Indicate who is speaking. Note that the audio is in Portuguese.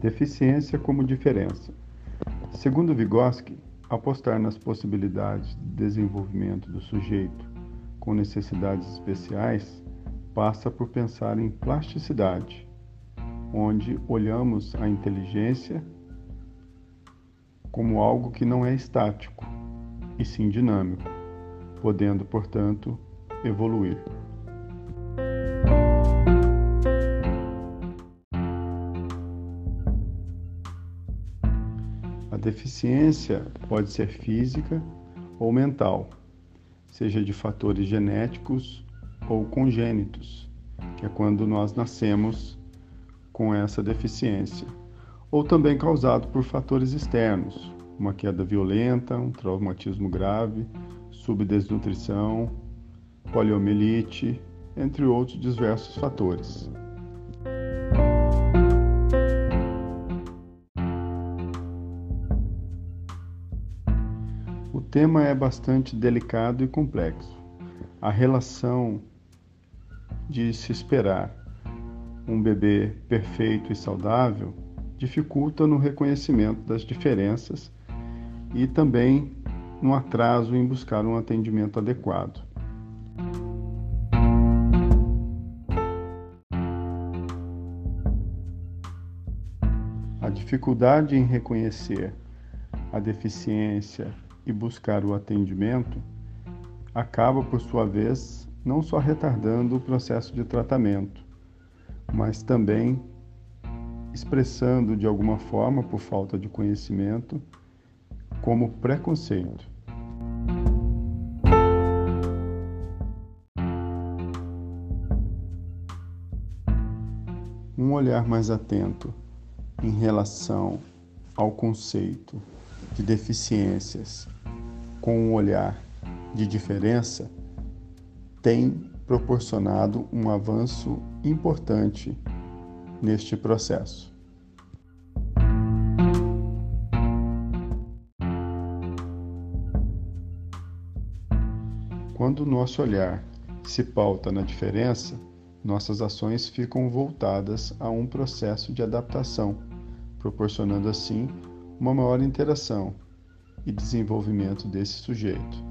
Speaker 1: Deficiência como diferença. Segundo Vygotsky, apostar nas possibilidades de desenvolvimento do sujeito com necessidades especiais passa por pensar em plasticidade, onde olhamos a inteligência como algo que não é estático, e sim dinâmico, podendo, portanto, evoluir. A deficiência pode ser física ou mental, seja de fatores genéticos ou congênitos, que é quando nós nascemos com essa deficiência, ou também causado por fatores externos, uma queda violenta, um traumatismo grave, subdesnutrição, poliomielite, entre outros diversos fatores. Tema é bastante delicado e complexo. A relação de se esperar um bebê perfeito e saudável dificulta no reconhecimento das diferenças e também no atraso em buscar um atendimento adequado. A dificuldade em reconhecer a deficiência e buscar o atendimento acaba, por sua vez, não só retardando o processo de tratamento, mas também expressando de alguma forma, por falta de conhecimento, como preconceito. Um olhar mais atento em relação ao conceito de deficiências com um olhar de diferença tem proporcionado um avanço importante neste processo. Quando o nosso olhar se pauta na diferença, nossas ações ficam voltadas a um processo de adaptação, proporcionando assim uma maior interação e desenvolvimento desse sujeito.